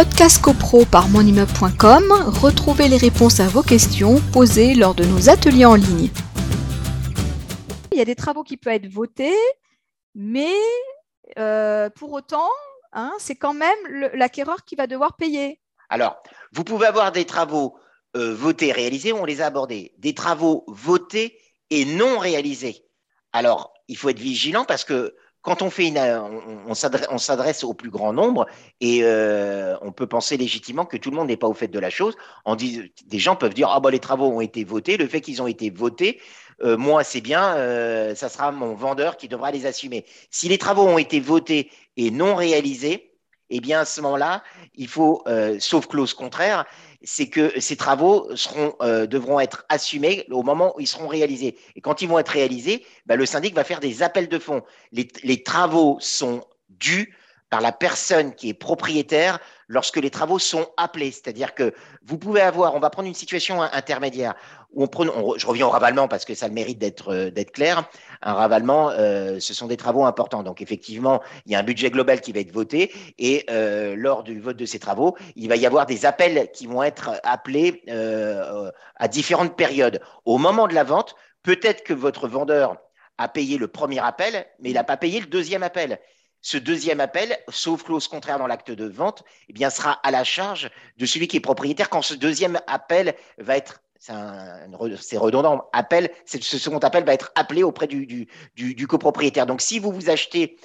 Podcast CoPro par monimmeuble.com, retrouvez les réponses à vos questions posées lors de nos ateliers en ligne. Il y a des travaux qui peuvent être votés, mais euh, pour autant, hein, c'est quand même l'acquéreur qui va devoir payer. Alors, vous pouvez avoir des travaux euh, votés, réalisés, on les a abordés, des travaux votés et non réalisés. Alors, il faut être vigilant parce que quand on fait une, on, s'adresse au plus grand nombre et euh, on peut penser légitimement que tout le monde n'est pas au fait de la chose. Des gens peuvent dire ah bah les travaux ont été votés, le fait qu'ils ont été votés, euh, moi c'est bien, euh, ça sera mon vendeur qui devra les assumer. Si les travaux ont été votés et non réalisés, eh bien à ce moment-là, il faut, sauf clause contraire, c'est que ces travaux euh, devront être assumés au moment où ils seront réalisés. Et quand ils vont être réalisés, bah, le syndic va faire des appels de fonds. Les travaux sont dus par la personne qui est propriétaire lorsque les travaux sont appelés. C'est-à-dire que vous pouvez avoir, on va prendre une situation intermédiaire où on prend, je reviens au ravalement parce que ça le mérite d'être euh, d'être clair. Un ravalement, euh, ce sont des travaux importants. Donc effectivement, il y a un budget global qui va être voté et euh, lors du vote de ces travaux, il va y avoir des appels qui vont être appelés à différentes périodes. Au moment de la vente, peut-être que votre vendeur a payé le premier appel, mais il n'a pas payé le deuxième appel. Ce deuxième appel, sauf clause contraire dans l'acte de vente, eh bien, sera à la charge de celui qui est propriétaire quand ce deuxième appel va être c'est redondant, appel, ce second appel va être appelé auprès du, copropriétaire. Donc, si vous vous achetez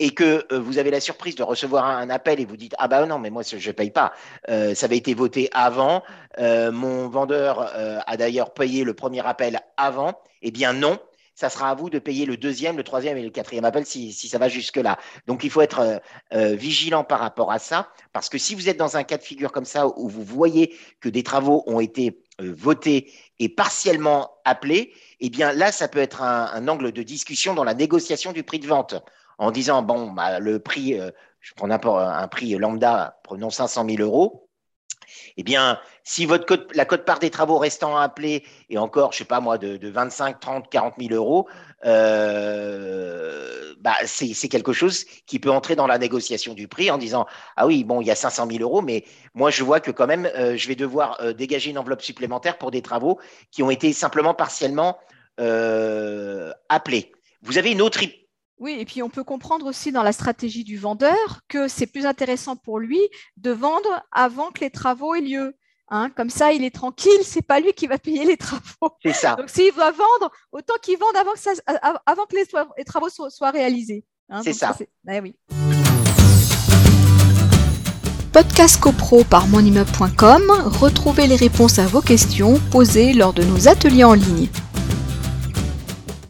et que euh, vous avez la surprise de recevoir un, appel et vous dites ah bah non mais moi je ne paye pas, euh, ça avait été voté avant, euh, mon vendeur a d'ailleurs payé le premier appel avant, eh bien non, ça sera à vous de payer le deuxième, le troisième et le quatrième appel si, ça va jusque-là. Donc, il faut être euh, euh, vigilant par rapport à ça, parce que si vous êtes dans un cas de figure comme ça, où vous voyez que des travaux ont été euh, votés et partiellement appelés, eh bien là, ça peut être un, angle de discussion dans la négociation du prix de vente, en disant, bon, bah, le prix, je prends n'importe un prix lambda, prenons 500 000 euros, eh bien, si votre la cote-part des travaux restant à appeler est encore, je sais pas moi, de, 25, 30, 40 000 euros, euh, bah, c'est quelque chose qui peut entrer dans la négociation du prix en disant ah oui bon il y a 500 000 euros mais moi je vois que quand même euh, je vais devoir euh, dégager une enveloppe supplémentaire pour des travaux qui ont été simplement partiellement appelés. Vous avez une autre oui, et puis on peut comprendre aussi dans la stratégie du vendeur que c'est plus intéressant pour lui de vendre avant que les travaux aient lieu. Hein. Comme ça, il est tranquille, c'est pas lui qui va payer les travaux. C'est ça. Donc s'il va vendre, autant qu'il vende avant que, avant que les, travaux soient, réalisés. Hein. C'est ça. Eh oui. Podcast CoPro par monimmeuble.com, retrouvez les réponses à vos questions posées lors de nos ateliers en ligne.